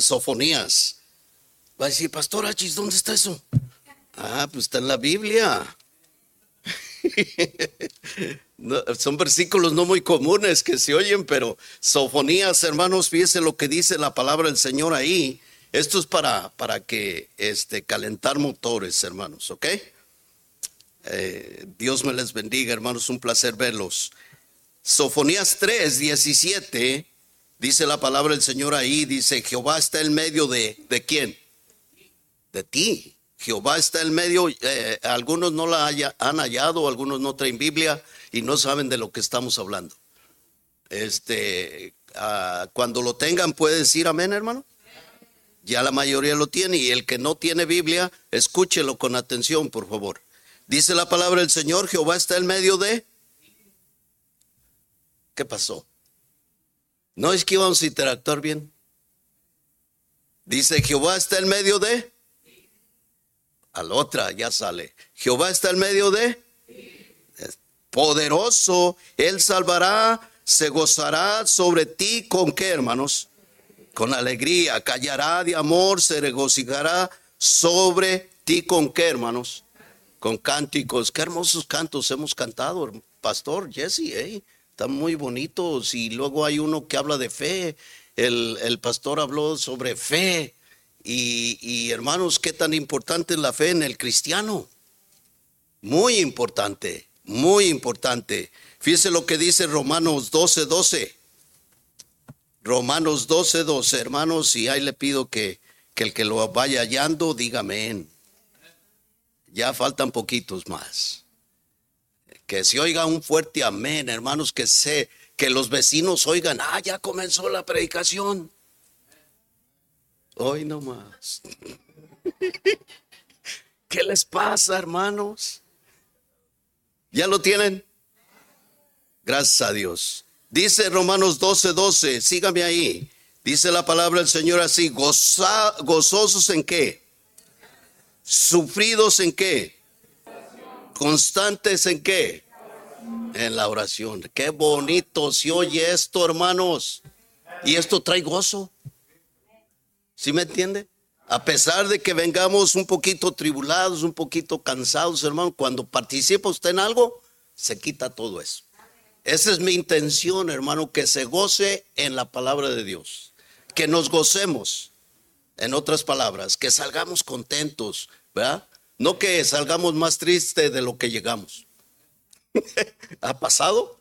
Sofonías. Va a decir, Pastor Achis, ¿dónde está eso? Ah, pues está en la Biblia. son versículos no muy comunes que se oyen, pero sofonías, hermanos, fíjese lo que dice la palabra del Señor ahí. Esto es para, para que este, calentar motores, hermanos, ¿ok? Eh, Dios me les bendiga, hermanos, un placer verlos. Sofonías 3, 17, dice la palabra del Señor ahí, dice, Jehová está en medio de, ¿de quién? De ti. Jehová está en medio, eh, algunos no la han hallado, algunos no traen Biblia y no saben de lo que estamos hablando. Este, ah, cuando lo tengan puede decir amén, hermano. Ya la mayoría lo tiene y el que no tiene Biblia, escúchelo con atención, por favor. Dice la palabra del Señor, Jehová está en medio de... ¿Qué pasó? No es que íbamos a interactuar bien. Dice, Jehová está en medio de... Al otra ya sale. Jehová está en medio de... Poderoso, Él salvará, se gozará sobre ti con qué, hermanos? Con alegría, callará de amor, se regocijará sobre ti con qué, hermanos? con cánticos. Qué hermosos cantos hemos cantado, Pastor Jesse, eh, están muy bonitos. Y luego hay uno que habla de fe. El, pastor habló sobre fe. Y, y, hermanos, qué tan importante es la fe en el cristiano. Muy importante, muy importante. Fíjese lo que dice Romanos 12, 12. Romanos 12, 12, hermanos, y ahí le pido que, que el que lo vaya hallando, dígame. Ya faltan poquitos más. Que se oiga un fuerte amén, hermanos, que sé, que los vecinos oigan, ah, ya comenzó la predicación. Hoy no más. ¿Qué les pasa, hermanos? ¿Ya lo tienen? Gracias a Dios. Dice Romanos 12, 12, sígame ahí. Dice la palabra del Señor así, gozosos en qué? ¿Sufridos en qué? ¿Constantes en qué? En la oración. Qué bonito se oye esto, hermanos. Y esto trae gozo. ¿Sí me entiende? A pesar de que vengamos un poquito tribulados, un poquito cansados, hermano, cuando participa usted en algo, se quita todo eso. Esa es mi intención, hermano, que se goce en la palabra de Dios. Que nos gocemos. En otras palabras, que salgamos contentos, ¿verdad? No que salgamos más tristes de lo que llegamos. ¿Ha pasado?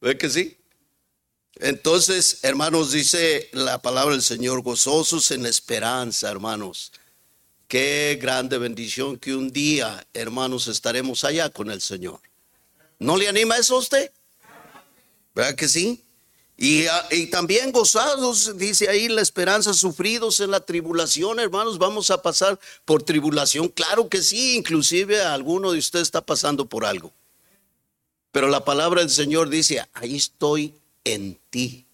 ¿Ve que sí? Entonces, hermanos, dice la palabra del Señor, gozosos en esperanza, hermanos. Qué grande bendición que un día, hermanos, estaremos allá con el Señor. ¿No le anima eso a usted? ¿Verdad que sí? Ah, y, también gozados, dice ahí la esperanza, sufridos en la tribulación, hermanos, vamos a pasar por tribulación. Claro que sí, inclusive alguno de ustedes está pasando por algo. Pero la palabra del Señor dice, ahí estoy en ti.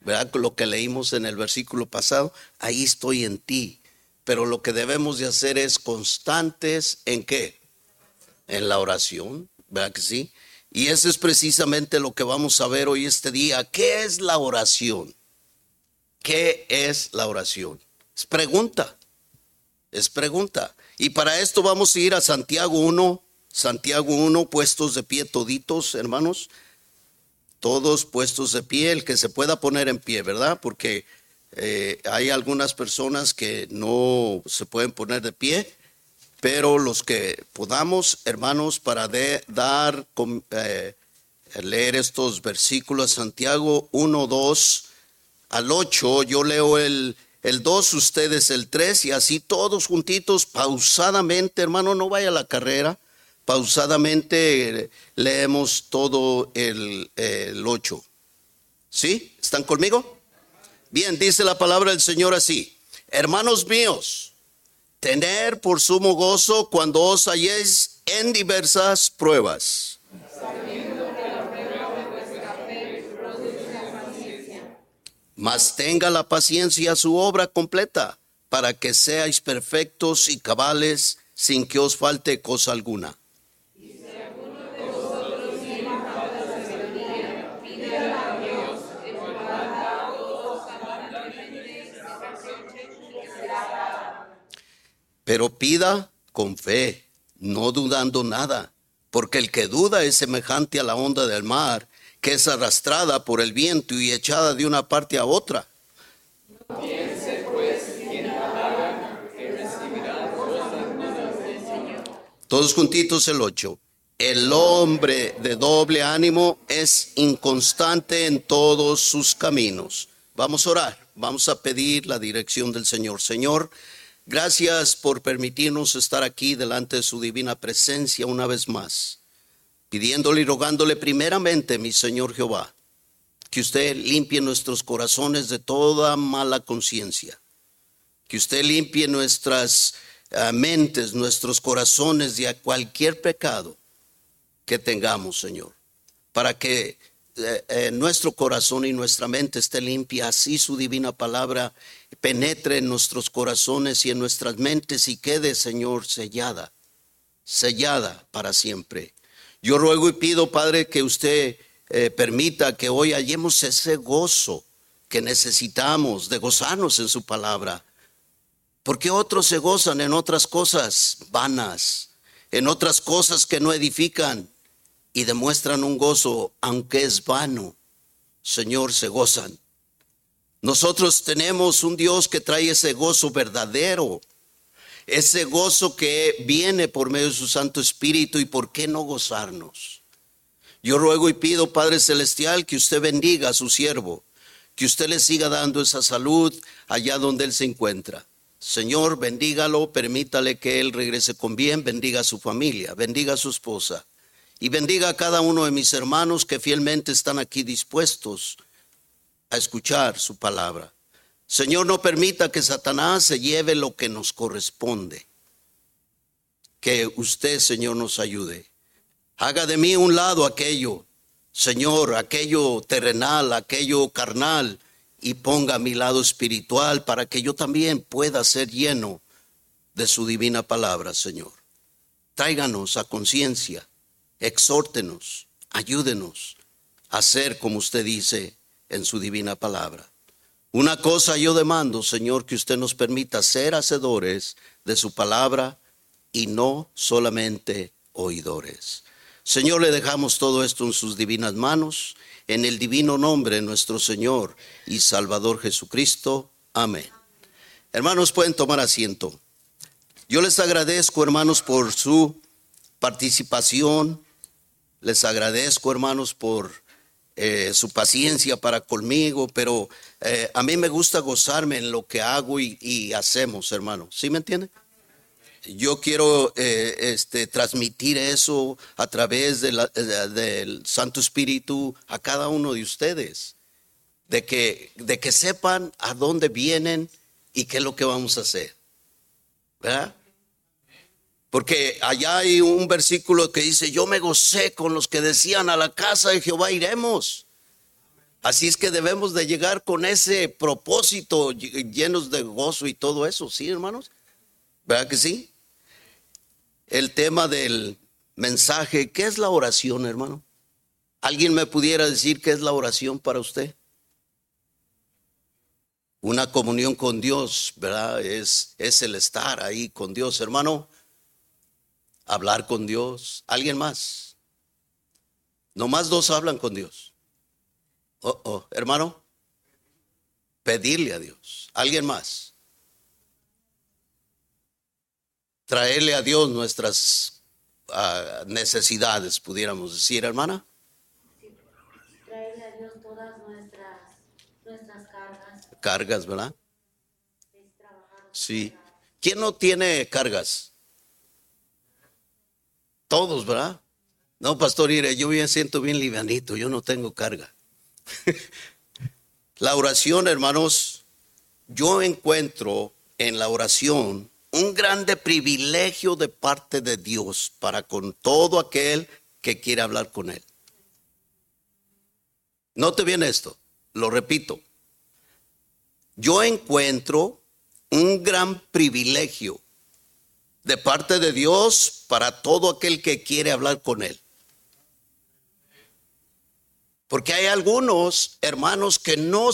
¿Verdad? Lo que leímos en el versículo pasado, ahí estoy en ti. Pero lo que debemos de hacer es constantes en qué? En la oración, ¿verdad que sí? Y eso es precisamente lo que vamos a ver hoy este día. ¿Qué es la oración? ¿Qué es la oración? Es pregunta. Es pregunta. Y para esto vamos a ir a Santiago 1, Santiago 1, puestos de pie toditos, hermanos. Todos puestos de pie, el que se pueda poner en pie, ¿verdad? Porque eh, hay algunas personas que no se pueden poner de pie pero los que podamos, hermanos, para dar, eh, leer estos versículos, Santiago 1, 2 al 8, yo leo el, el 2, ustedes el 3, y así todos juntitos, pausadamente, hermano, no vaya a la carrera, pausadamente leemos todo el, el 8. ¿Sí? ¿Están conmigo? Bien, dice la palabra del Señor así, hermanos míos, tener por sumo gozo cuando os halléis en diversas pruebas. Mas tenga la paciencia su obra completa, para que seáis perfectos y cabales sin que os falte cosa alguna. Pero pida con fe, no dudando nada, porque el que duda es semejante a la onda del mar, que es arrastrada por el viento y echada de una parte a otra. Todos juntitos el 8. El hombre de doble ánimo es inconstante en todos sus caminos. Vamos a orar, vamos a pedir la dirección del Señor. Señor, gracias por permitirnos estar aquí delante de su divina presencia una vez más, pidiéndole y rogándole primeramente, mi Señor Jehová, que usted limpie nuestros corazones de toda mala conciencia, que usted limpie nuestras mentes, nuestros corazones de cualquier pecado que tengamos, Señor, para que eh, eh, nuestro corazón y nuestra mente esté limpia, así su divina palabra penetre en nuestros corazones y en nuestras mentes y quede, Señor, sellada, sellada para siempre. Yo ruego y pido, Padre, que usted eh, permita que hoy hallemos ese gozo que necesitamos de gozarnos en su palabra porque otros se gozan en otras cosas vanas, en otras cosas que no edifican y demuestran un gozo, aunque es vano. Señor, se gozan. Nosotros tenemos un Dios que trae ese gozo verdadero, ese gozo que viene por medio de su Santo Espíritu y por qué no gozarnos. Yo ruego y pido, Padre Celestial, que usted bendiga a su siervo, que usted le siga dando esa salud allá donde él se encuentra. Señor, bendígalo, permítale que él regrese con bien, bendiga a su familia, bendiga a su esposa y bendiga a cada uno de mis hermanos que fielmente están aquí dispuestos a escuchar su palabra. Señor, no permita que Satanás se lleve lo que nos corresponde. Que usted, Señor, nos ayude. Haga de mí un lado aquello, Señor, aquello terrenal, aquello carnal y ponga mi lado espiritual para que yo también pueda ser lleno de su divina palabra, Señor. Tráiganos a conciencia, exhórtenos, ayúdenos a hacer como usted dice en su divina palabra. Una cosa yo demando, Señor, que usted nos permita ser hacedores de su palabra y no solamente oidores. Señor, le dejamos todo esto en sus divinas manos en el divino nombre de nuestro Señor y Salvador Jesucristo. Amén. Hermanos, pueden tomar asiento. Yo les agradezco, hermanos, por su participación. Les agradezco, hermanos, por eh, su paciencia para conmigo, pero eh, a mí me gusta gozarme en lo que hago y, hacemos, hermanos. ¿Sí me entienden? yo quiero eh, este, transmitir eso a través del Santo Espíritu a cada uno de ustedes, de que, de que sepan a dónde vienen y qué es lo que vamos a hacer. ¿Verdad? Porque allá hay un versículo que dice, yo me gocé con los que decían a la casa de Jehová iremos. Así es que debemos de llegar con ese propósito llenos de gozo y todo eso, ¿sí, hermanos? ¿Verdad que sí? el tema del mensaje. ¿Qué es la oración, hermano? ¿Alguien me pudiera decir qué es la oración para usted? Una comunión con Dios, ¿verdad? Es, es el estar ahí con Dios, hermano. Hablar con Dios. ¿Alguien más? Nomás dos hablan con Dios. Oh, oh, hermano. Pedirle a Dios. ¿Alguien más? traerle a Dios nuestras ah, necesidades, pudiéramos decir, hermana. traerle a Dios todas nuestras, nuestras cargas. Cargas, ¿verdad? Sí. ¿Quién no tiene cargas? Todos, ¿verdad? No, pastor, mire, yo me siento bien livianito, yo no tengo carga. la oración, hermanos, yo encuentro en la oración un grande privilegio de parte de Dios para con todo aquel que quiere hablar con Él. Note bien esto, lo repito. Yo encuentro un gran privilegio de parte de Dios para todo aquel que quiere hablar con Él. Porque hay algunos hermanos que no,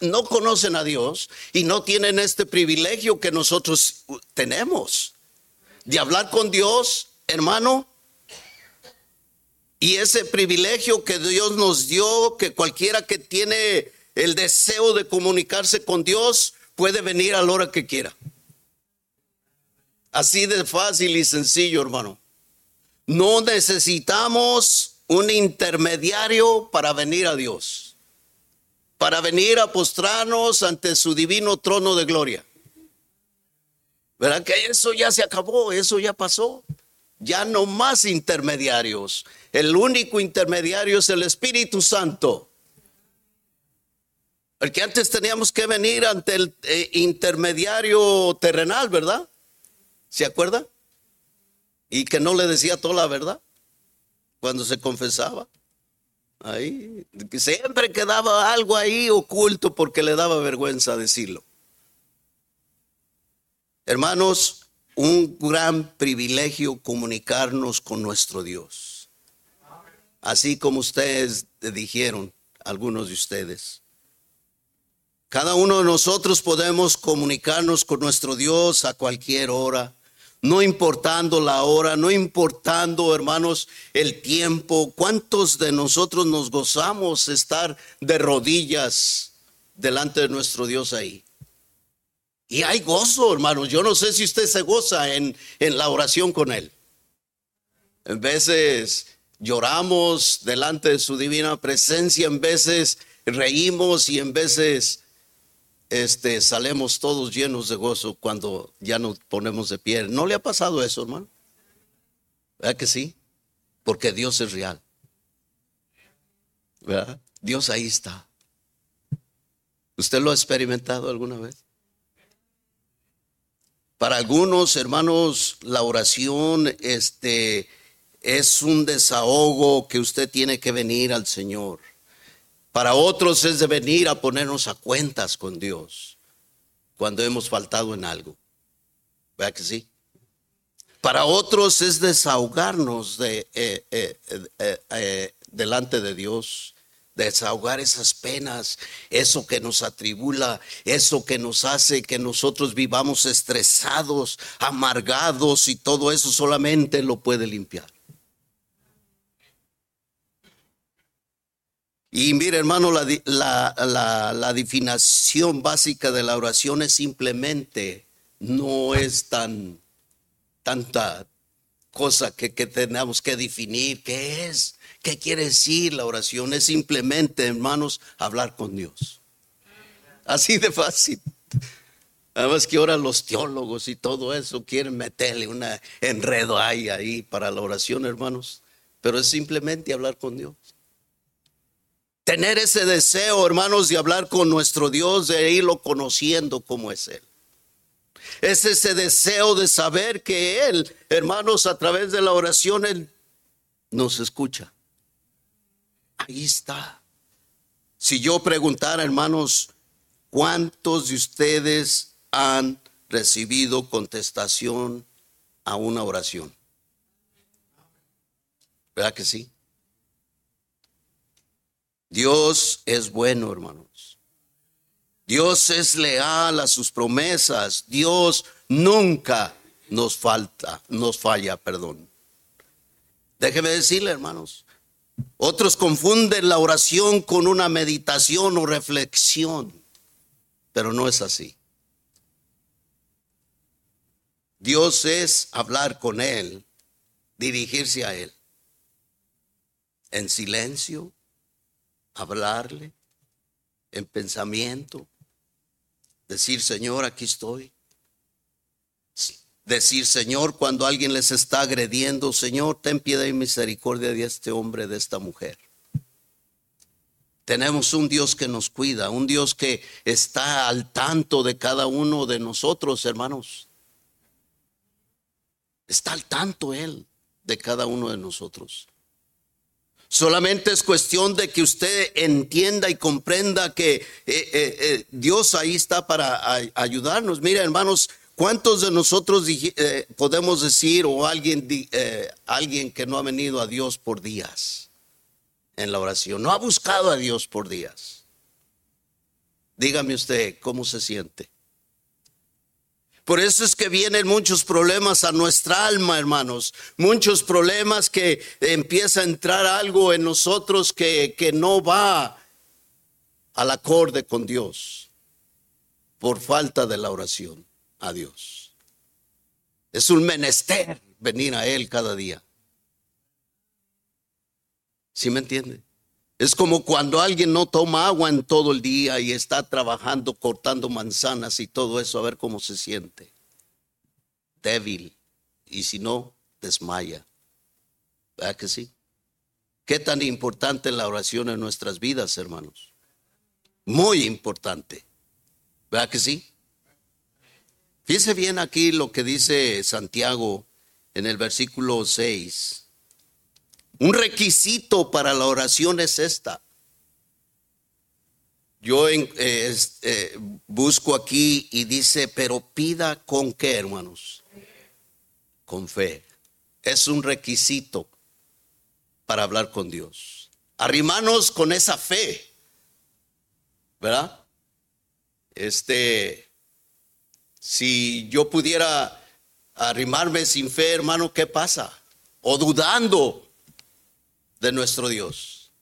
no conocen a Dios y no tienen este privilegio que nosotros tenemos de hablar con Dios, hermano. Y ese privilegio que Dios nos dio, que cualquiera que tiene el deseo de comunicarse con Dios puede venir a la hora que quiera. Así de fácil y sencillo, hermano. No necesitamos un intermediario para venir a Dios, para venir a postrarnos ante su divino trono de gloria. ¿Verdad que eso ya se acabó? Eso ya pasó. Ya no más intermediarios. El único intermediario es el Espíritu Santo. El que antes teníamos que venir ante el eh, intermediario terrenal, ¿verdad? ¿Se acuerda? Y que no le decía toda la verdad cuando se confesaba. Ahí, siempre quedaba algo ahí oculto porque le daba vergüenza decirlo. Hermanos, un gran privilegio comunicarnos con nuestro Dios. Así como ustedes dijeron, algunos de ustedes. Cada uno de nosotros podemos comunicarnos con nuestro Dios a cualquier hora no importando la hora, no importando, hermanos, el tiempo. ¿Cuántos de nosotros nos gozamos estar de rodillas delante de nuestro Dios ahí? Y hay gozo, hermanos. Yo no sé si usted se goza en, en la oración con Él. En veces lloramos delante de su divina presencia, en veces reímos y en veces este, salemos todos llenos de gozo cuando ya nos ponemos de pie. ¿No le ha pasado eso, hermano? ¿Verdad que sí? Porque Dios es real. ¿Verdad? Dios ahí está. ¿Usted lo ha experimentado alguna vez? Para algunos hermanos, la oración este, es un desahogo que usted tiene que venir al Señor. Para otros es de venir a ponernos a cuentas con Dios cuando hemos faltado en algo. ¿Verdad que sí? Para otros es desahogarnos de, eh, eh, eh, delante de Dios, desahogar esas penas, eso que nos atribula, eso que nos hace que nosotros vivamos estresados, amargados y todo eso solamente lo puede limpiar. Y mire, hermano, la, definición básica de la oración es simplemente, no es tan tanta cosa que, que tenemos que definir. ¿Qué es? ¿Qué quiere decir la oración? Es simplemente, hermanos, hablar con Dios. Así de fácil. Además que ahora los teólogos y todo eso quieren meterle un enredo ahí, ahí para la oración, hermanos. Pero es simplemente hablar con Dios. Tener ese deseo, hermanos, de hablar con nuestro Dios, de irlo conociendo como es Él. Es ese deseo de saber que Él, hermanos, a través de la oración, Él nos escucha. Ahí está. Si yo preguntara, hermanos, ¿cuántos de ustedes han recibido contestación a una oración? ¿Verdad que sí? Dios es bueno, hermanos. Dios es leal a sus promesas. Dios nunca nos falta, nos falla, perdón. Déjeme decirle, hermanos, otros confunden la oración con una meditación o reflexión, pero no es así. Dios es hablar con Él, dirigirse a Él, en silencio, hablarle en pensamiento, decir, Señor, aquí estoy. Decir, Señor, cuando alguien les está agrediendo, Señor, ten piedad y misericordia de este hombre, de esta mujer. Tenemos un Dios que nos cuida, un Dios que está al tanto de cada uno de nosotros, hermanos. Está al tanto Él de cada uno de nosotros. Solamente es cuestión de que usted entienda y comprenda que eh, eh, eh, Dios ahí está para ayudarnos. Mira, hermanos, ¿cuántos de nosotros podemos decir o alguien, alguien que no ha venido a Dios por días? en la oración, no ha buscado a Dios por días. Dígame usted cómo se siente. Por eso es que vienen muchos problemas a nuestra alma, hermanos. Muchos problemas que empieza a entrar algo en nosotros que, que no va al acorde con Dios por falta de la oración a Dios. Es un menester venir a Él cada día. ¿Sí me entiende? Es como cuando alguien no toma agua en todo el día y está trabajando cortando manzanas y todo eso, a ver cómo se siente. Débil. Y si no, desmaya. ¿Verdad que sí? ¿Qué tan importante la oración en nuestras vidas, hermanos? Muy importante. ¿Verdad que sí? Fíjese bien aquí lo que dice Santiago en el versículo 6. Un requisito para la oración es esta. Yo eh, eh, busco aquí y dice, pero pida con qué, hermanos? Con fe. Es un requisito para hablar con Dios. Arrimanos con esa fe. ¿Verdad? Este, si yo pudiera arrimarme sin fe, hermano, ¿qué pasa? O dudando de nuestro Dios.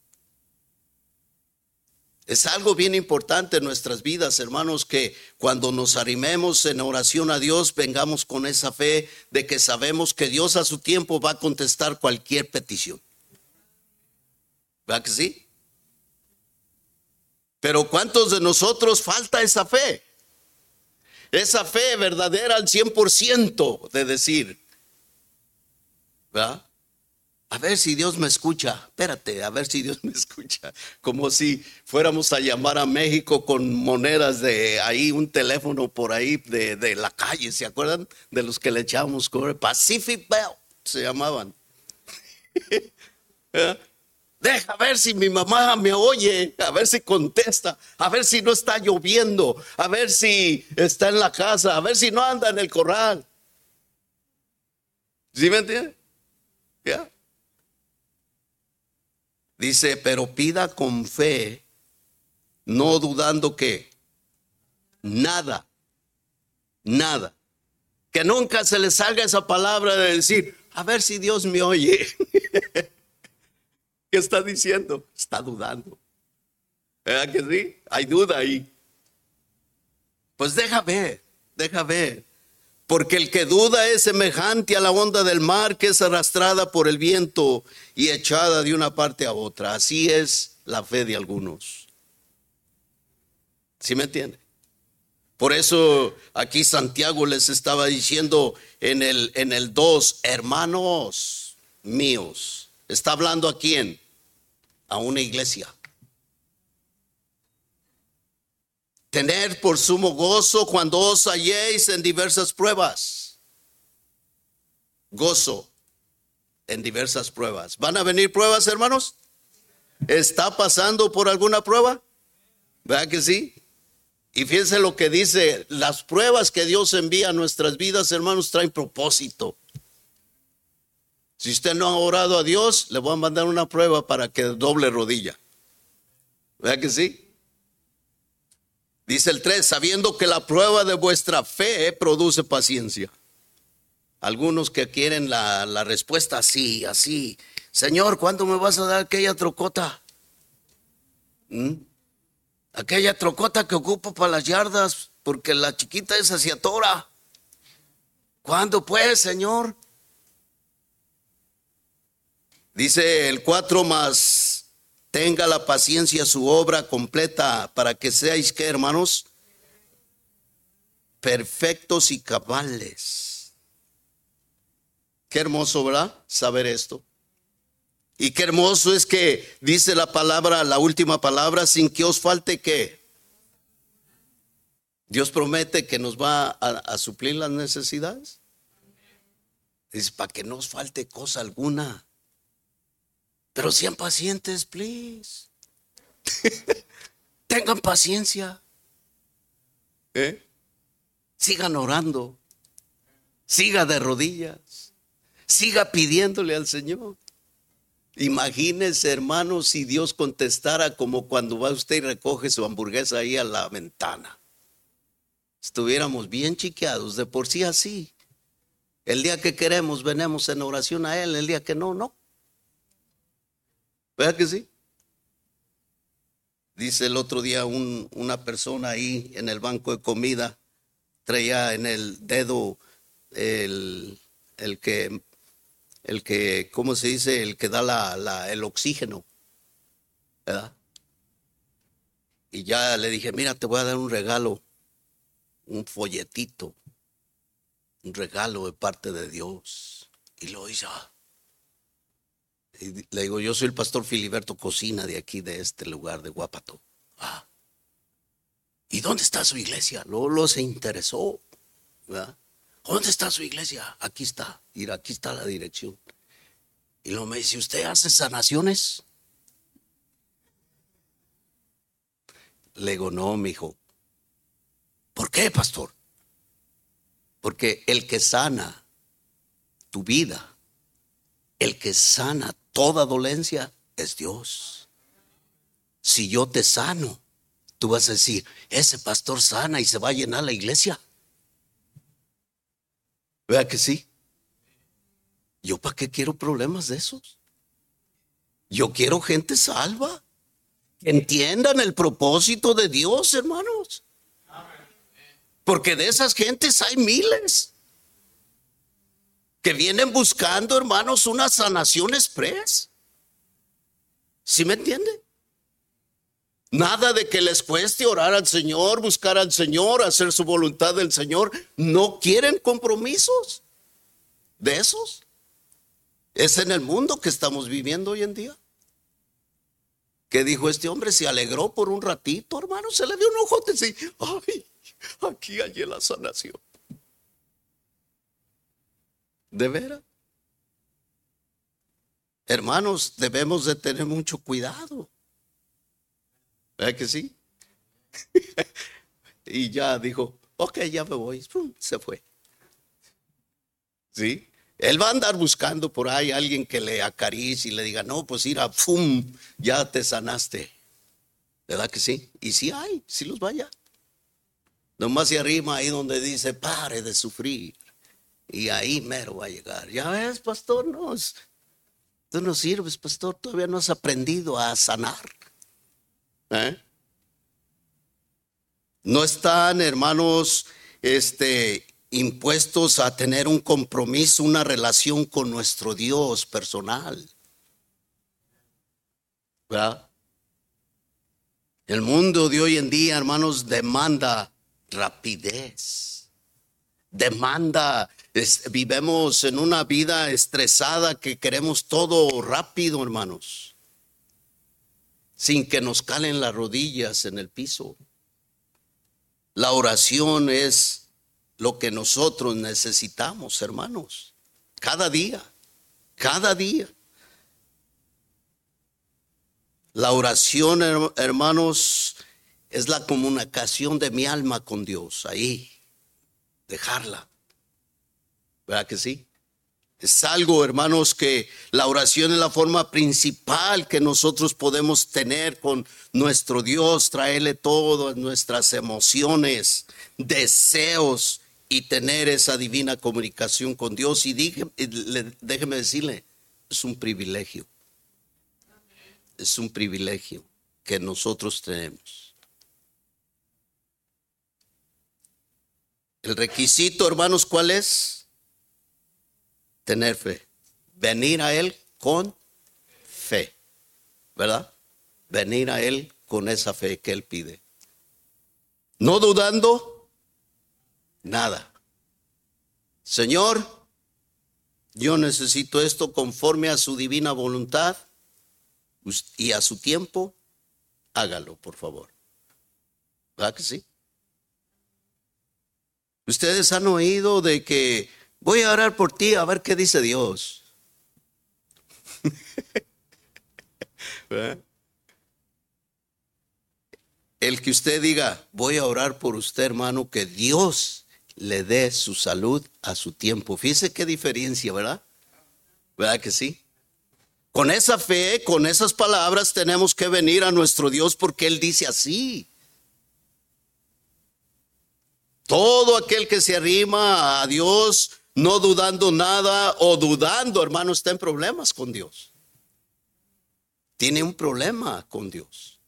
Es algo bien importante en nuestras vidas, hermanos, que cuando nos arrimemos en oración a Dios, vengamos con esa fe de que sabemos que Dios a su tiempo va a contestar cualquier petición. ¿Verdad que sí? Pero ¿cuántos de nosotros falta esa fe? Esa fe verdadera al 100% de decir, ¿verdad? A ver si Dios me escucha. Espérate, a ver si Dios me escucha. Como si fuéramos a llamar a México con monedas de ahí, un teléfono por ahí de, la calle. ¿Se acuerdan de los que le echábamos con Pacific Bell? Se llamaban. ¿Eh? Deja ver si mi mamá me oye, a ver si contesta, a ver si no está lloviendo, a ver si está en la casa, a ver si no anda en el corral. ¿Sí me entiende? ¿Ya? Dice, pero pida con fe, no dudando que nada, nada. Que nunca se le salga esa palabra de decir, a ver si Dios me oye. ¿Qué está diciendo? Está dudando. ¿Verdad que sí? Hay duda ahí. Pues deja ver, deja ver. Porque el que duda es semejante a la onda del mar que es arrastrada por el viento y echada de una parte a otra. Así es la fe de algunos. ¿Sí me entiende? Por eso aquí Santiago les estaba diciendo en el, en el 2, hermanos míos. ¿Está hablando a quién? A una iglesia. Tener por sumo gozo cuando os halléis en diversas pruebas. Gozo en diversas pruebas. ¿Van a venir pruebas, hermanos? ¿Está pasando por alguna prueba? ¿Verdad que sí? Y fíjense lo que dice, las pruebas que Dios envía a nuestras vidas, hermanos, traen propósito. Si usted no ha orado a Dios, le voy a mandar una prueba para que doble rodilla. ¿Verdad que sí? Dice el 3, sabiendo que la prueba de vuestra fe produce paciencia. Algunos que quieren la, respuesta así, así. Señor, ¿cuándo me vas a dar aquella trocota? ¿Mm? Aquella trocota que ocupo para las yardas, porque la chiquita es hacia tora. ¿Cuándo pues, Señor? Dice el 4 más tenga la paciencia su obra completa para que seáis que hermanos perfectos y cabales. Qué hermoso, ¿verdad? Saber esto. Y qué hermoso es que dice la palabra, la última palabra, sin que os falte que. Dios promete que nos va a, suplir las necesidades. Dice, para que no os falte cosa alguna. Pero sean pacientes, please. Tengan paciencia. ¿Eh? Sigan orando. Siga de rodillas. Siga pidiéndole al Señor. Imagínese, hermano, si Dios contestara como cuando va usted y recoge su hamburguesa ahí a la ventana. Estuviéramos bien chiqueados, de por sí así. El día que queremos, venemos en oración a Él, el día que no, no. ¿Verdad que sí? Dice el otro día una persona ahí en el banco de comida, traía en el dedo el, el que el que, ¿cómo se dice? El que da la, el oxígeno. ¿Verdad? Y ya le dije, mira, te voy a dar un regalo, un folletito, un regalo de parte de Dios. Y lo hizo. Y le digo, yo soy el pastor Filiberto Cocina de aquí, de este lugar de Guapato. Ah. ¿Y dónde está su iglesia? Lolo se interesó. ¿verdad? ¿Dónde está su iglesia? Aquí está. Mira, aquí está la dirección. Y luego me dice, ¿usted hace sanaciones? Le digo, no, mi hijo. ¿Por qué, pastor? Porque el que sana tu vida, el que sana toda dolencia, es Dios. Si yo te sano, tú vas a decir, ese pastor sana y se va a llenar la iglesia. Vea que sí? ¿Yo para qué quiero problemas de esos? Yo quiero gente salva. Que entiendan el propósito de Dios, hermanos. Porque de esas gentes hay miles que vienen buscando, hermanos, una sanación express. ¿Sí me entiende? Nada de que les cueste orar al Señor, buscar al Señor, hacer su voluntad del Señor. No quieren compromisos de esos. Es en el mundo que estamos viviendo hoy en día. ¿Qué dijo este hombre? Se alegró por un ratito, hermano. Se le dio un ojo y ay, aquí hay la sanación. ¿De veras? Hermanos, debemos de tener mucho cuidado. ¿Verdad que sí? y ya dijo, ok, ya me voy. se fue. ¿Sí? Él va a andar buscando por ahí a alguien que le acaricie y le diga, no, pues ir a. Ya te sanaste. ¿Verdad que sí? Y sí hay, sí los vaya. Nomás se arrima ahí donde dice, pare de sufrir. Y ahí mero va a llegar. Ya ves, pastor, no, tú no sirves, pastor, todavía no has aprendido a sanar. ¿Eh? No están, hermanos, este, impuestos a tener un compromiso, una relación con nuestro Dios personal. ¿Verdad? El mundo de hoy en día, hermanos, demanda rapidez. Demanda, vivemos en una vida estresada que queremos todo rápido, hermanos, sin que nos calen las rodillas en el piso. La oración es lo que nosotros necesitamos, hermanos. Cada día, cada día. La oración, hermanos, es la comunicación de mi alma con Dios. Ahí, dejarla. ¿Verdad que sí? Es algo, hermanos, que la oración es la forma principal que nosotros podemos tener con nuestro Dios, traerle todas nuestras emociones, deseos, y tener esa divina comunicación con Dios. Y déjeme decirle, es un privilegio. Es un privilegio que nosotros tenemos. El requisito, hermanos, ¿cuál es? Tener fe. Venir a Él con fe. ¿Verdad? Venir a Él con esa fe que Él pide. No dudando, nada. Señor, yo necesito esto conforme a su divina voluntad y a su tiempo, hágalo, por favor. ¿Verdad que sí? Ustedes han oído de que voy a orar por ti a ver qué dice Dios. El que usted diga, voy a orar por usted, hermano, que Dios le dé su salud a su tiempo. Fíjese qué diferencia, ¿verdad? ¿Verdad que sí? Con esa fe, con esas palabras tenemos que venir a nuestro Dios porque Él dice así. Todo aquel que se arrima a Dios no dudando nada o dudando, hermano, está en problemas con Dios. Tiene un problema con Dios.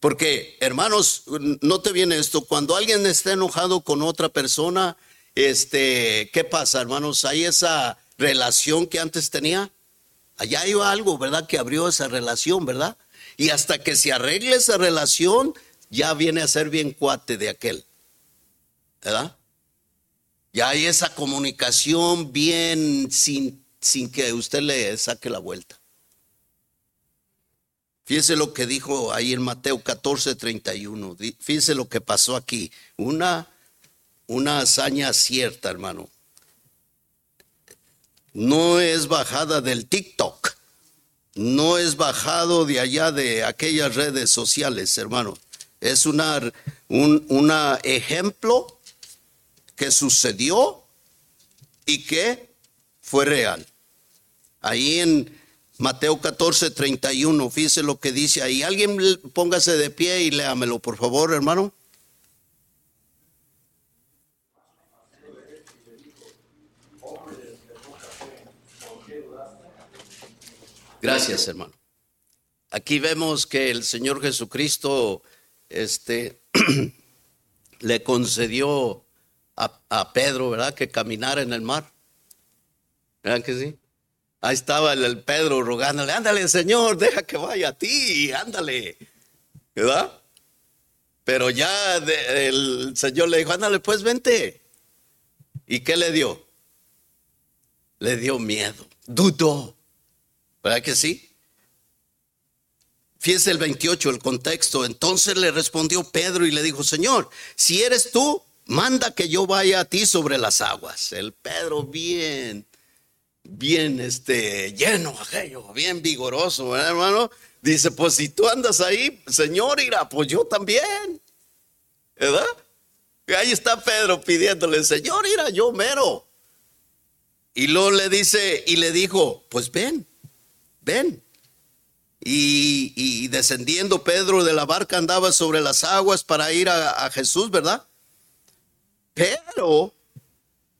Porque, hermanos, no te viene esto, cuando alguien está enojado con otra persona, este, ¿qué pasa, hermanos? Hay esa relación que antes tenía. Allá hay algo, ¿verdad? Que abrió esa relación, ¿verdad? Y hasta que se arregle esa relación, ya viene a ser bien cuate de aquel. ¿verdad? Ya hay esa comunicación bien sin, sin que usted le saque la vuelta. Fíjese lo que dijo ahí en Mateo 14, 31. Fíjese lo que pasó aquí. Una, una hazaña cierta, hermano. No es bajada del TikTok. No es bajado de allá de aquellas redes sociales, hermano. Es una, un una ejemplo que sucedió y que fue real. Ahí en Mateo 14, 31, fíjese lo que dice ahí. Alguien póngase de pie y léamelo, por favor, hermano. Gracias, hermano. Aquí vemos que el Señor Jesucristo este, le concedió a, Pedro, ¿verdad? Que caminara en el mar. ¿Verdad que sí? Ahí estaba el, Pedro rogándole, ándale, Señor, deja que vaya a ti, ándale. ¿Verdad? Pero ya el Señor le dijo, ándale, pues vente. ¿Y qué le dio? Le dio miedo, dudó. ¿Verdad que sí? Fíjese el 28, el contexto. Entonces le respondió Pedro y le dijo, Señor, si eres tú, manda que yo vaya a ti sobre las aguas. El Pedro bien, bien este, lleno, aquello, bien vigoroso, ¿verdad, hermano? Dice, pues si tú andas ahí, Señor, irá, pues yo también, ¿verdad? Y ahí está Pedro pidiéndole, Señor, irá, yo mero. Y luego le dice, y le dijo, pues ven, ven. Y, descendiendo Pedro de la barca andaba sobre las aguas para ir a Jesús, ¿verdad? Pero,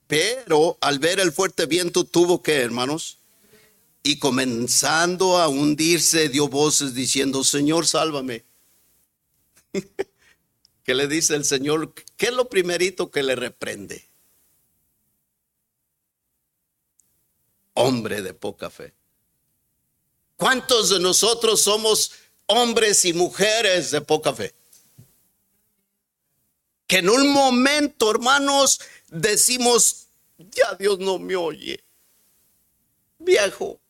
pero al ver el fuerte viento tuvo que, hermanos, y comenzando a hundirse dio voces diciendo, Señor, sálvame. ¿Qué le dice el Señor? ¿Qué es lo primerito que le reprende? Hombre de poca fe. ¿Cuántos de nosotros somos hombres y mujeres de poca fe? Que en un momento, hermanos, decimos, ya Dios no me oye. Viejo,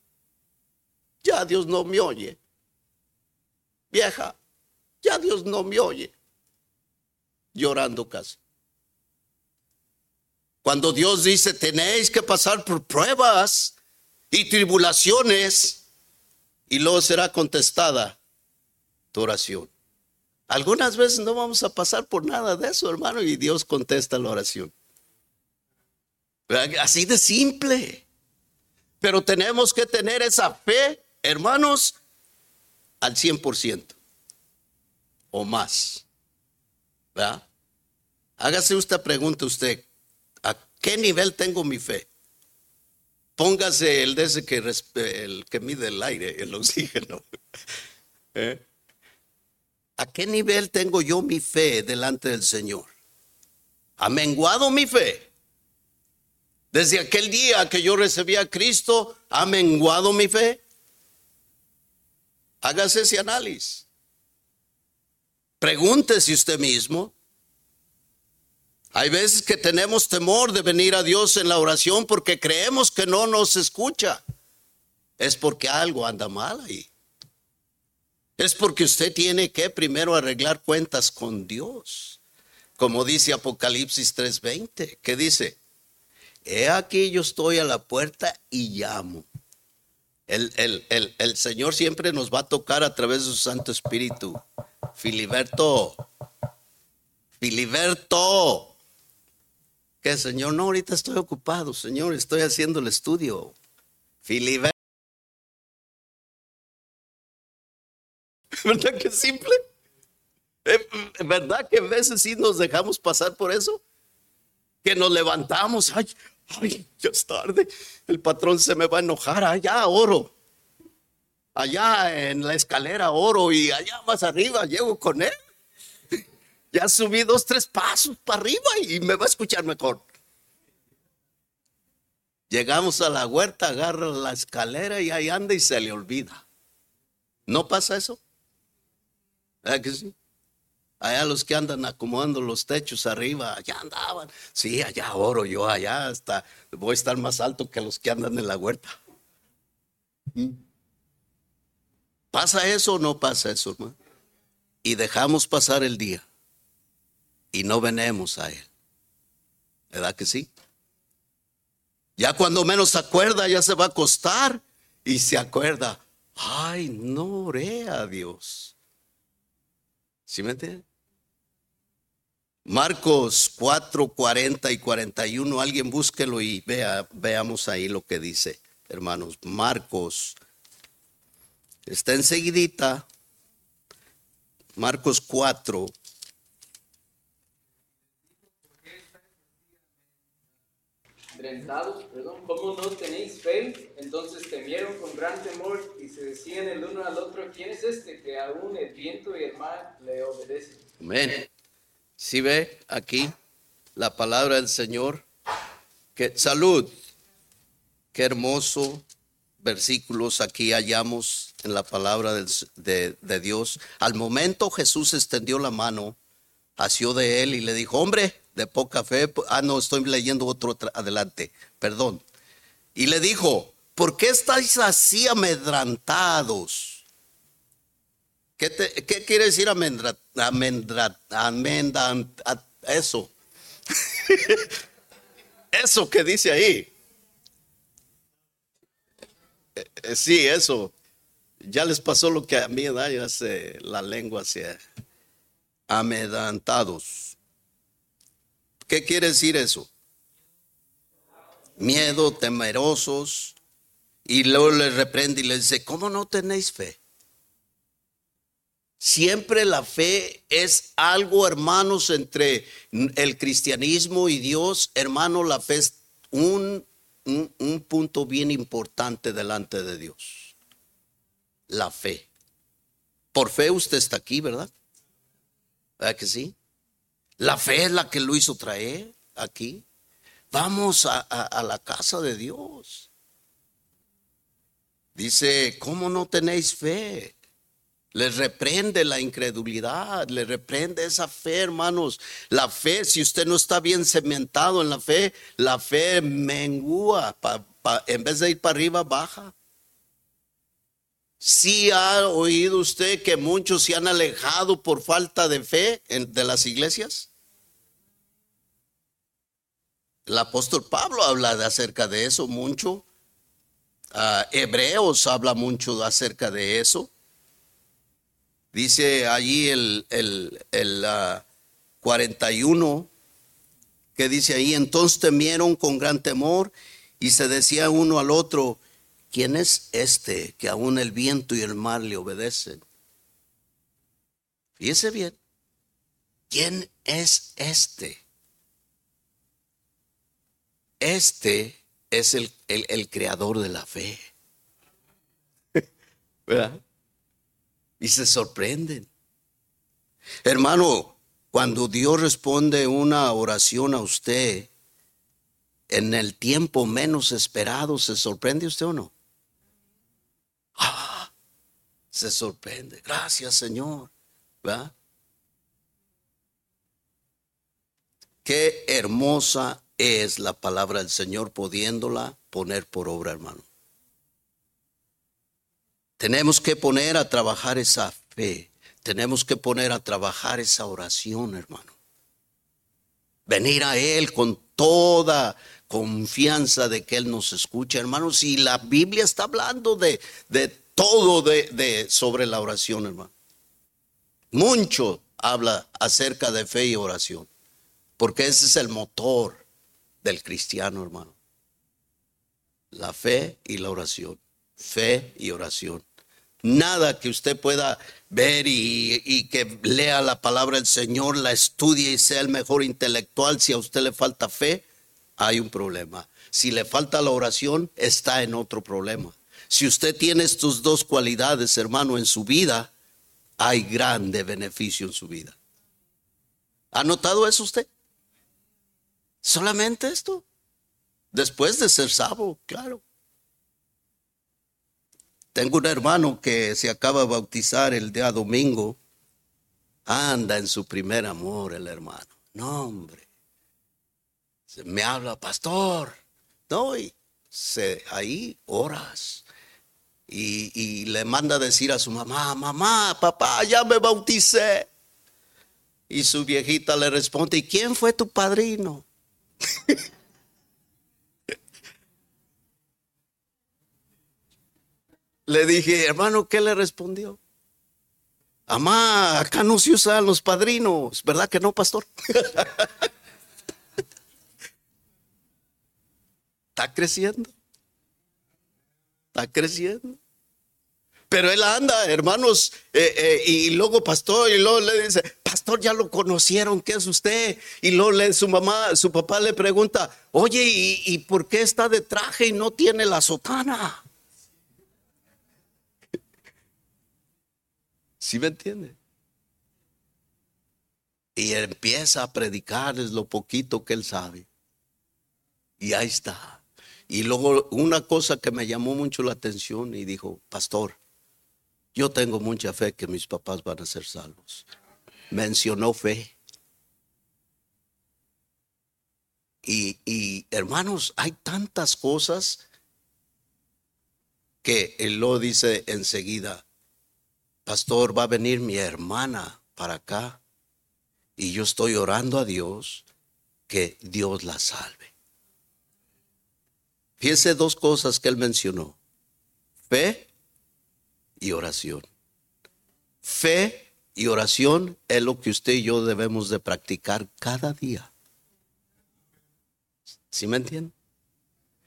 ya Dios no me oye. Vieja, ya Dios no me oye. Llorando casi. Cuando Dios dice, tenéis que pasar por pruebas y tribulaciones, y luego será contestada tu oración. Algunas veces no vamos a pasar por nada de eso, hermano, y Dios contesta la oración. Así de simple. Pero tenemos que tener esa fe, hermanos, al 100% o más. ¿Verdad? Hágase esta pregunta usted, ¿a qué nivel tengo mi fe? Póngase el de ese que, el que mide el aire, el oxígeno. ¿Eh? ¿A qué nivel tengo yo mi fe delante del Señor? ¿Ha menguado mi fe? Desde aquel día que yo recibí a Cristo, ¿ha menguado mi fe? Hágase ese análisis. Pregúntese usted mismo. Hay veces que tenemos temor de venir a Dios en la oración porque creemos que no nos escucha. Es porque algo anda mal ahí es porque usted tiene que primero arreglar cuentas con Dios. Como dice Apocalipsis 3:20, que dice, he aquí yo estoy a la puerta y llamo. El, el, Señor siempre nos va a tocar a través de su Santo Espíritu. Filiberto, Filiberto. Que Señor, no, ahorita estoy ocupado, Señor, estoy haciendo el estudio. Filiberto. ¿Verdad que es simple? Eh, ¿Verdad que a veces sí nos dejamos pasar por eso? Que nos levantamos, ay, ay, ya es tarde, el patrón se me va a enojar, allá oro. Allá en la escalera oro y allá más arriba llego con él. Ya subí dos, tres pasos para arriba y me va a escuchar mejor. Llegamos a la huerta, agarra la escalera y ahí anda y se le olvida. ¿No pasa eso? ¿Verdad que sí? Allá los que andan acomodando los techos arriba, allá andaban. Sí, allá oro yo, allá hasta voy a estar más alto que los que andan en la huerta. ¿Mm? ¿Pasa eso o no pasa eso, hermano? Y dejamos pasar el día y no venemos a Él. ¿Verdad que sí? Ya cuando menos se acuerda, ya se va a acostar y se acuerda, ay, no oré a Dios. ¿Sí me entiende? Marcos 4, 40 y 41, alguien búsquelo y vea, veamos ahí lo que dice, hermanos. Marcos, está enseguidita, Marcos 4, perdón, ¿cómo no tenéis fe? Entonces temieron con gran temor y se decían el uno al otro, ¿quién es este que aún el viento y el mar le obedecen? Amén. Si ve aquí la palabra del Señor, que salud, qué hermoso versículos aquí hallamos en la palabra de, de Dios. Al momento Jesús extendió la mano, asió de él y le dijo, hombre, de poca fe. Ah, no, estoy leyendo otro adelante, perdón. Y le dijo, ¿por qué estáis así amedrantados? ¿Qué, qué quiere decir amendra, amendra, eso? eso que dice ahí. Eh, eh, sí, eso. Ya les pasó lo que a mí da, ya la lengua se amedrantados. ¿Qué quiere decir eso? Miedo, temerosos. Y luego le reprende y le dice, ¿cómo no tenéis fe? Siempre la fe es algo, hermanos, entre el cristianismo y Dios. Hermano, la fe es un, un, punto bien importante delante de Dios. La fe. Por fe usted está aquí, ¿verdad? ¿Verdad que sí? La fe es la que lo hizo traer aquí. Vamos a, la casa de Dios. Dice, ¿cómo no tenéis fe? Les reprende la incredulidad, le reprende esa fe, hermanos. La fe, si usted no está bien cementado en la fe, la fe mengúa. en vez de ir para arriba, baja. Si ha oído usted que muchos se han alejado por falta de fe de las iglesias? El apóstol Pablo habla de acerca de eso mucho. Ah, Hebreos habla mucho acerca de eso. Dice allí el, el, el 41 ah, que dice ahí, entonces temieron con gran temor y se decía uno al otro, ¿quién es este que aún el viento y el mar le obedecen? Fíjese bien, ¿quién es este? Este es el, creador de la fe. ¿Verdad? Y se sorprenden. Hermano, cuando Dios responde una oración a usted en el tiempo menos esperado, ¿se sorprende usted o no? Ah, se sorprende. Gracias, Señor. ¿Verdad? Qué hermosa es la palabra del Señor pudiéndola poner por obra, hermano. Tenemos que poner a trabajar esa fe. Tenemos que poner a trabajar esa oración, hermano. Venir a Él con toda confianza de que Él nos escucha, hermano. Si la Biblia está hablando de, de todo de, de, sobre la oración, hermano. Mucho habla acerca de fe y oración, porque ese es el motor del cristiano, hermano. La fe y la oración. Fe y oración. Nada que usted pueda ver y, que lea la palabra del Señor, la estudie y sea el mejor intelectual. Si a usted le falta fe, hay un problema. Si le falta la oración, está en otro problema. Si usted tiene estas dos cualidades, hermano, en su vida, hay grande beneficio en su vida. ¿Ha notado eso usted? Solamente esto. Después de ser salvo, claro. Tengo un hermano que se acaba de bautizar el día domingo. Anda en su primer amor el hermano. No, hombre. Me habla, pastor. No, y se, ahí horas. Y, y le manda a decir a su mamá, mamá, papá, ya me bauticé. Y su viejita le responde, ¿y quién fue tu padrino? Le dije, hermano, ¿qué le respondió? Amá, acá no se usan los padrinos, ¿verdad que no, pastor? Está creciendo. Está creciendo. Pero él anda, hermanos, eh, eh, y luego pastor, y luego le dice, pastor, ya lo conocieron, ¿qué es usted? Y luego le, su mamá, su papá le pregunta, oye, ¿y, ¿y por qué está de traje y no tiene la sotana? ¿Sí me entiende? Y empieza a predicarles lo poquito que él sabe. Y ahí está. Y luego una cosa que me llamó mucho la atención y dijo, pastor, yo tengo mucha fe que mis papás van a ser salvos. Mencionó fe. Y, hermanos, hay tantas cosas que él lo dice enseguida, pastor, va a venir mi hermana para acá y yo estoy orando a Dios que Dios la salve. Fíjense dos cosas que él mencionó, fe y oración. Fe y oración es lo que usted y yo debemos de practicar cada día. ¿Sí me entiende?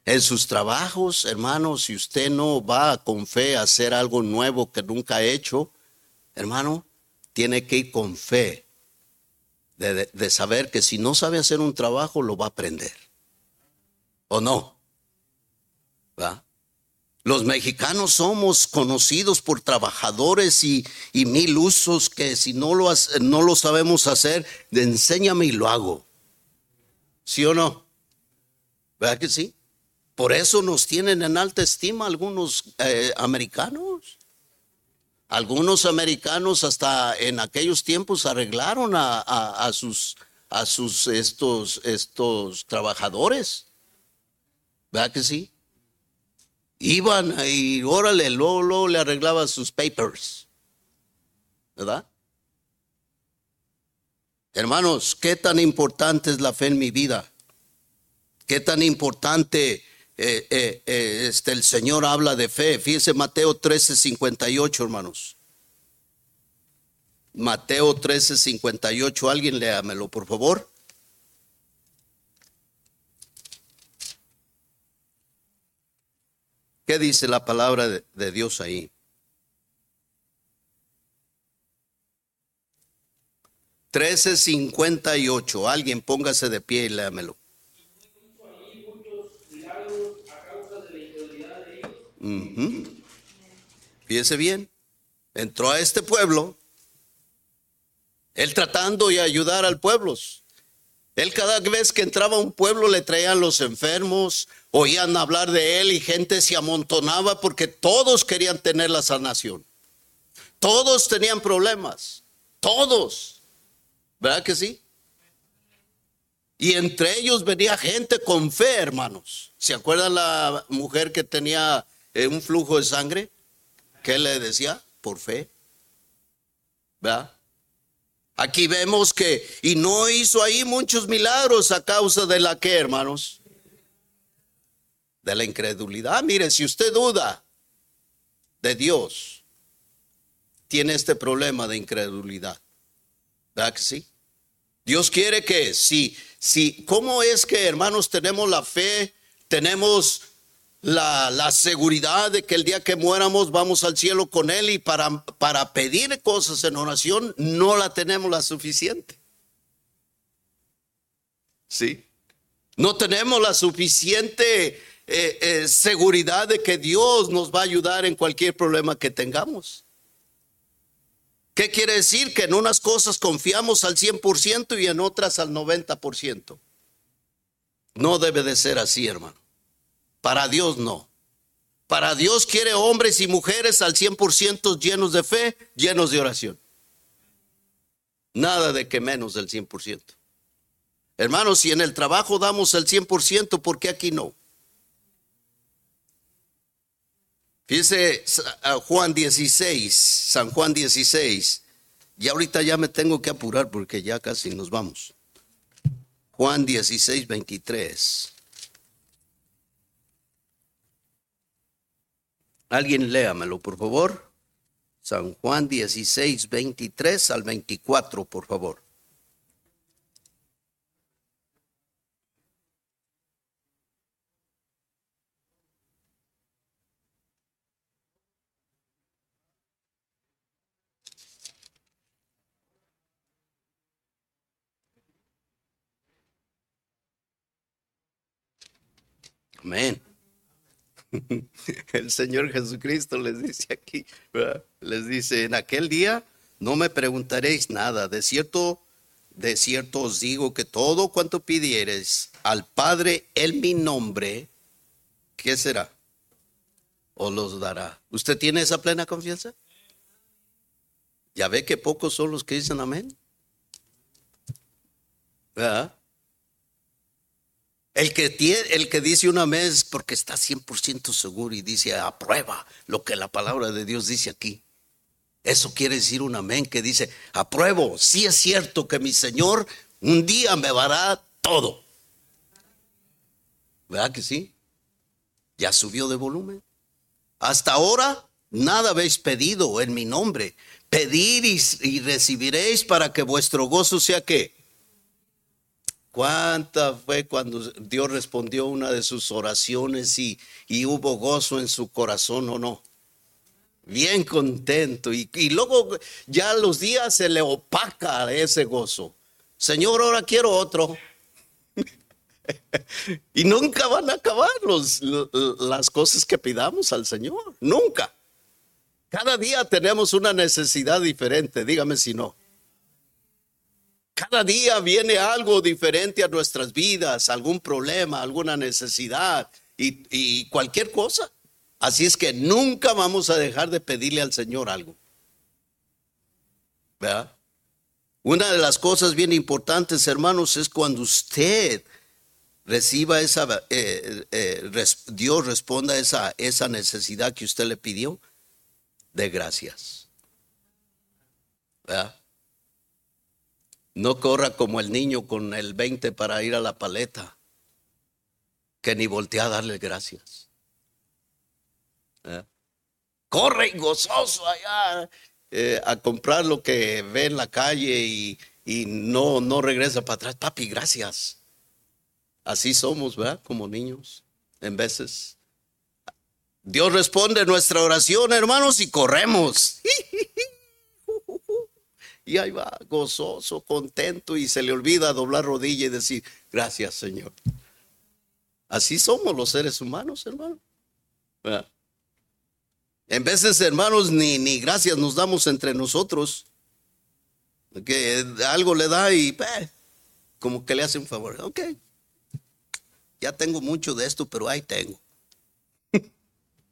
En sus trabajos, hermanos, si usted no va con fe a hacer algo nuevo que nunca ha hecho, hermano, tiene que ir con fe de, saber que si no sabe hacer un trabajo, lo va a aprender. ¿O no? ¿Va? Los mexicanos somos conocidos por trabajadores y, mil usos que si no lo, no lo sabemos hacer, enséñame y lo hago. ¿Sí o no? ¿Verdad que sí? Por eso nos tienen en alta estima algunos eh, americanos. Algunos americanos hasta en aquellos tiempos arreglaron a, sus, a sus estos, estos trabajadores. ¿Verdad que sí? Iban y órale, luego, luego le arreglaban sus papers. ¿Verdad? Hermanos, ¿qué tan importante es la fe en mi vida? ¿Qué tan importante eh, eh, eh, este, el Señor habla de fe. Fíjense Mateo 13, 58, hermanos. Mateo 13, 58. Alguien léamelo, por favor. ¿Qué dice la palabra de, Dios ahí? Trece cincuenta y ocho. Alguien póngase de pie y léamelo. Fíjese bien, entró a este pueblo, él tratando de ayudar al pueblo. Él cada vez que entraba a un pueblo le traían los enfermos, oían hablar de él y gente se amontonaba porque todos querían tener la sanación. Todos tenían problemas, todos. ¿Verdad que sí? Y entre ellos venía gente con fe, hermanos. ¿Se acuerdan la mujer que tenía eh, un flujo de sangre, ¿qué le decía? Por fe. ¿Verdad? Aquí vemos que, y no hizo ahí muchos milagros a causa de la que, hermanos, de la incredulidad. Mire, si usted duda de Dios, tiene este problema de incredulidad. ¿Verdad que sí? Dios quiere que, si, si, ¿cómo es que, hermanos, tenemos la fe, tenemos la, la, seguridad de que el día que muéramos vamos al cielo con Él y para, para pedir cosas en oración no la tenemos la suficiente. ¿Sí? No tenemos la suficiente eh, eh, seguridad de que Dios nos va a ayudar en cualquier problema que tengamos. ¿Qué quiere decir? Que en unas cosas confiamos al 100% y en otras al 90%. No debe de ser así, hermano. Para Dios no. Para Dios quiere hombres y mujeres al 100% llenos de fe, llenos de oración. Nada de que menos del 100%. Hermanos, si en el trabajo damos el 100%, ¿por qué aquí no? Fíjese Juan 16, San Juan 16. Y ahorita ya me tengo que apurar porque ya casi nos vamos. Juan 16, 23. Alguien léamelo, por favor. San Juan 16, 23 al 24, por favor. Amén. El Señor Jesucristo les dice aquí, les dice, en aquel día no me preguntaréis nada, de cierto, de cierto os digo que todo cuanto pidiereis al Padre en mi nombre, ¿qué será? O los dará. ¿Usted tiene esa plena confianza? Ya ve que pocos son los que dicen amén. El que, tiene, el que dice una vez porque está 100% seguro y dice aprueba lo que la palabra de Dios dice aquí. Eso quiere decir un amén que dice, apruebo, sí es cierto que mi Señor un día me dará todo. ¿Verdad que sí? Ya subió de volumen. Hasta ahora nada habéis pedido en mi nombre. Pedir y, y recibiréis para que vuestro gozo sea que ¿Cuánta fue cuando Dios respondió una de sus oraciones y, y hubo gozo en su corazón o no? Bien contento. Y, y, luego ya los días se le opaca ese gozo. Señor, ahora quiero otro. y nunca van a acabar los, las cosas que pidamos al Señor. Nunca. Cada día tenemos una necesidad diferente. Dígame si no. Cada día viene algo diferente a nuestras vidas, algún problema, alguna necesidad y, cualquier cosa. Así es que nunca vamos a dejar de pedirle al Señor algo. ¿Verdad? Una de las cosas bien importantes, hermanos, es cuando usted reciba esa, eh, eh, Dios responda a esa, esa necesidad que usted le pidió, de gracias. ¿Verdad? No corra como el niño con el 20 para ir a la paleta, que ni voltea a darle gracias. ¿Eh? Corre gozoso allá eh, a comprar lo que ve en la calle y, y no, no regresa para atrás. Papi, gracias. Así somos, ¿verdad? Como niños, en veces. Dios responde nuestra oración, hermanos, y corremos. Y ahí va, gozoso, contento, y se le olvida doblar rodilla y decir, gracias Señor. Así somos los seres humanos, hermano. En veces, hermanos, ni, ni gracias nos damos entre nosotros. Que algo le da y como que le hace un favor. Ok, ya tengo mucho de esto, pero ahí tengo.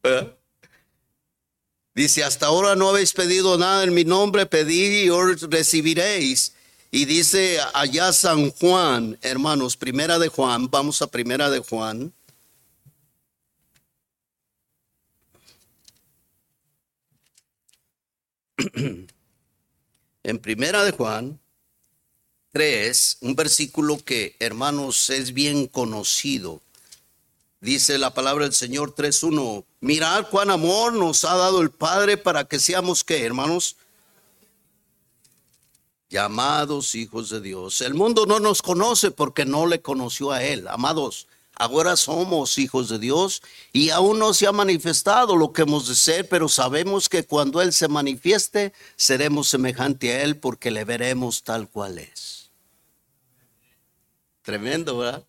Dice, hasta ahora no habéis pedido nada en mi nombre, pedid y os recibiréis. Y dice allá San Juan, hermanos, primera de Juan, vamos a primera de Juan. En primera de Juan 3, un versículo que, hermanos, es bien conocido. Dice la palabra del Señor 3.1, mirad cuán amor nos ha dado el Padre para que seamos que, hermanos, llamados hijos de Dios. El mundo no nos conoce porque no le conoció a Él. Amados, Ahora somos hijos de Dios y aún no se ha manifestado lo que hemos de ser, pero sabemos que cuando Él se manifieste, seremos semejante a Él porque le veremos tal cual es. Tremendo, ¿verdad?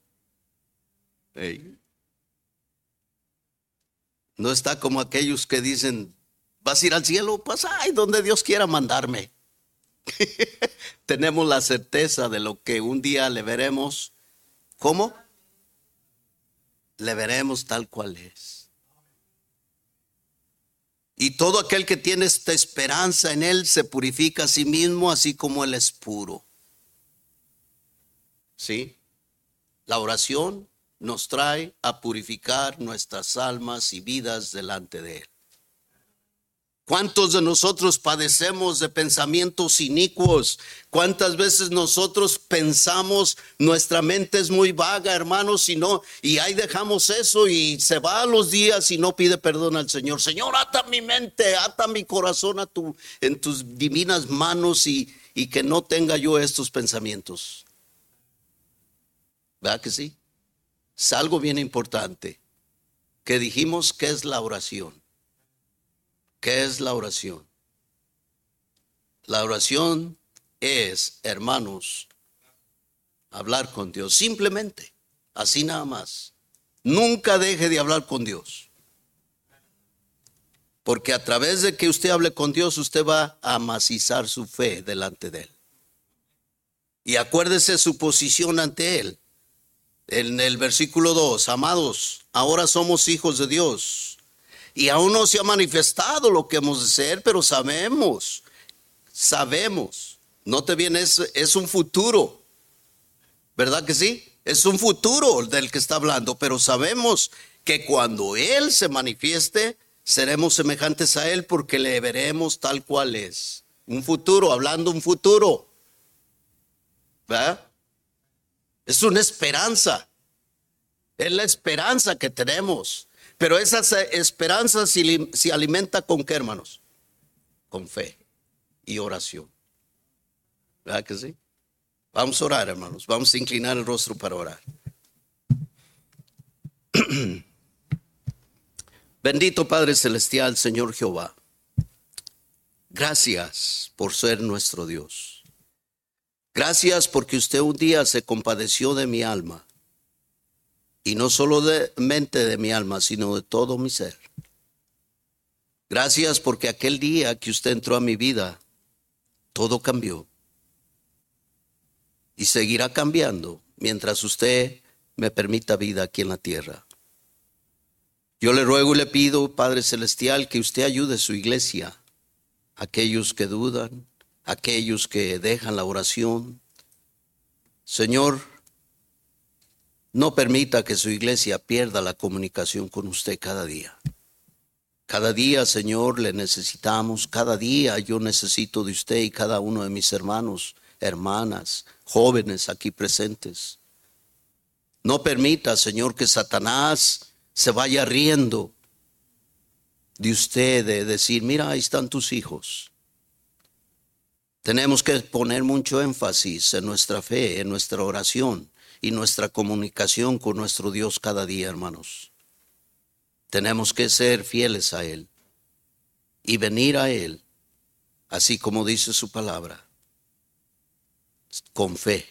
No está como aquellos que dicen, vas a ir al cielo, pues, ay, donde Dios quiera mandarme. Tenemos la certeza de lo que un día le veremos. ¿Cómo? Le veremos tal cual es. Y todo aquel que tiene esta esperanza en Él se purifica a sí mismo, así como Él es puro. ¿Sí? La oración nos trae a purificar nuestras almas y vidas delante de Él. ¿Cuántos de nosotros padecemos de pensamientos inicuos? ¿Cuántas veces nosotros pensamos, nuestra mente es muy vaga, hermanos, y no, y ahí dejamos eso y se va a los días y no pide perdón al Señor. Señor, ata mi mente, ata mi corazón a tu, en tus divinas manos y, y que no tenga yo estos pensamientos. ¿Verdad que sí? Es algo bien importante que dijimos que es la oración. ¿Qué es la oración? La oración es, hermanos, hablar con Dios, simplemente, así nada más. Nunca deje de hablar con Dios. Porque a través de que usted hable con Dios, usted va a amacizar su fe delante de Él. Y acuérdese su posición ante Él. En el versículo 2, amados, ahora somos hijos de Dios. Y aún no se ha manifestado lo que hemos de ser, pero sabemos, sabemos. No te viene, es, es un futuro. ¿Verdad que sí? Es un futuro del que está hablando, pero sabemos que cuando Él se manifieste, seremos semejantes a Él porque le veremos tal cual es. Un futuro, hablando un futuro. ¿Verdad? Es una esperanza. Es la esperanza que tenemos. Pero esa esperanza se, alimenta con qué, hermanos? Con fe y oración. ¿Verdad que sí? Vamos a orar, hermanos. Vamos a inclinar el rostro para orar. Bendito Padre Celestial, Señor Jehová. Gracias por ser nuestro Dios. Gracias porque usted un día se compadeció de mi alma. Y no solo de mente de mi alma, sino de todo mi ser. Gracias porque aquel día que usted entró a mi vida, todo cambió. Y seguirá cambiando mientras usted me permita vida aquí en la tierra. Yo le ruego y le pido, Padre Celestial, que usted ayude a su iglesia, aquellos que dudan, aquellos que dejan la oración. Señor, no permita que su iglesia pierda la comunicación con usted cada día. Cada día, Señor, le necesitamos. Cada día yo necesito de usted y cada uno de mis hermanos, hermanas, jóvenes aquí presentes. No permita, Señor, que Satanás se vaya riendo de usted, de decir, mira, ahí están tus hijos. Tenemos que poner mucho énfasis en nuestra fe, en nuestra oración y nuestra comunicación con nuestro Dios cada día, hermanos. Tenemos que ser fieles a Él y venir a Él, así como dice su palabra, con fe,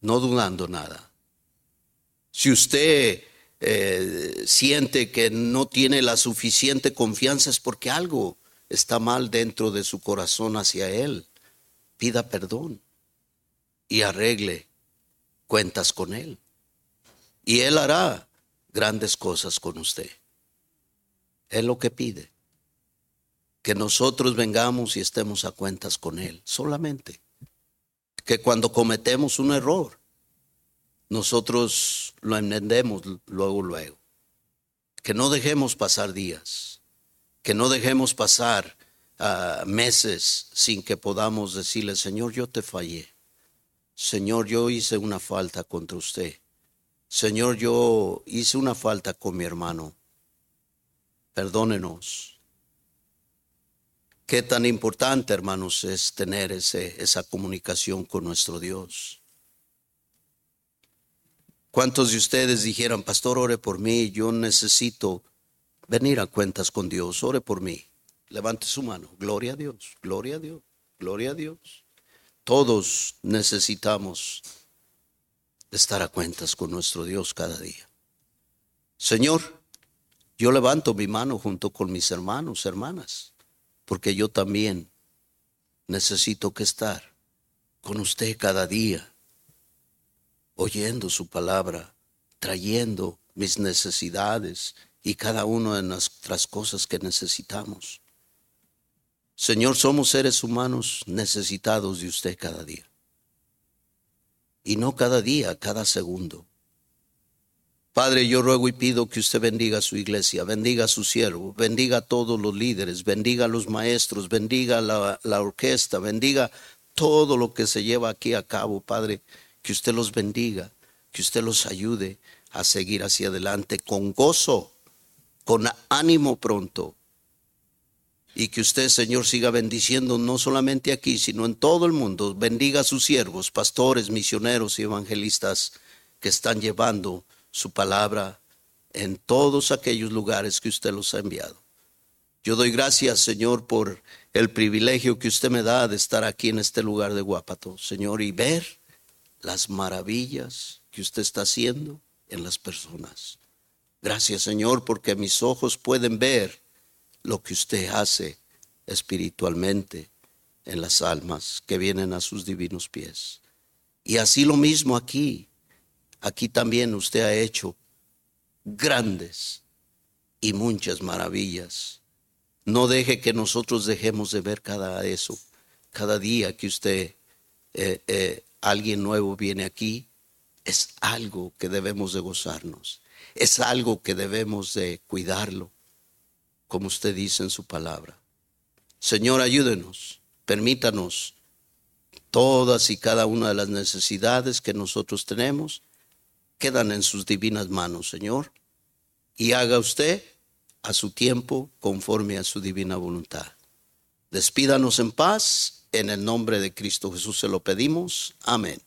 no dudando nada. Si usted eh, siente que no tiene la suficiente confianza es porque algo está mal dentro de su corazón hacia Él, pida perdón y arregle cuentas con Él. Y Él hará grandes cosas con usted. Es lo que pide. Que nosotros vengamos y estemos a cuentas con Él, solamente. Que cuando cometemos un error, nosotros lo entendemos luego, luego. Que no dejemos pasar días que no dejemos pasar meses sin que podamos decirle, Señor, yo te fallé. Señor, yo hice una falta contra usted. Señor, yo hice una falta con mi hermano. Perdónenos. Qué tan importante, hermanos, es tener ese, esa comunicación con nuestro Dios. ¿Cuántos de ustedes dijeran, pastor, ore por mí, yo necesito venir a cuentas con Dios, ore por mí? Levante su mano, gloria a Dios, gloria a Dios, gloria a Dios. Todos necesitamos estar a cuentas con nuestro Dios cada día. Señor, yo levanto mi mano junto con mis hermanos, hermanas, porque yo también necesito que estar con usted cada día, oyendo su palabra, trayendo mis necesidades y cada una de nuestras cosas que necesitamos. Señor, somos seres humanos necesitados de usted cada día. Y no cada día, cada segundo. Padre, yo ruego y pido que usted bendiga a su iglesia, bendiga a su siervo, bendiga a todos los líderes, bendiga a los maestros, bendiga la, la orquesta, bendiga todo lo que se lleva aquí a cabo, Padre, que usted los bendiga, que usted los ayude a seguir hacia adelante con gozo, con ánimo pronto. Y que usted, Señor, siga bendiciendo no solamente aquí, sino en todo el mundo. Bendiga a sus siervos, pastores, misioneros y evangelistas que están llevando su palabra en todos aquellos lugares que usted los ha enviado. Yo doy gracias, Señor, por el privilegio que usted me da de estar aquí en este lugar de Guapato, Señor, y ver las maravillas que usted está haciendo en las personas. Gracias, Señor, porque mis ojos pueden ver lo que usted hace espiritualmente en las almas que vienen a sus divinos pies. Y así lo mismo aquí, aquí también usted ha hecho grandes y muchas maravillas. No deje que nosotros dejemos de ver cada eso, cada día que usted, eh, eh, alguien nuevo viene aquí, es algo que debemos de gozarnos, es algo que debemos de cuidarlo, como usted dice en su palabra. Señor, ayúdenos, permítanos todas y cada una de las necesidades que nosotros tenemos quedan en sus divinas manos, Señor, y haga usted a su tiempo conforme a su divina voluntad. Despídanos en paz, en el nombre de Cristo Jesús se lo pedimos. Amén.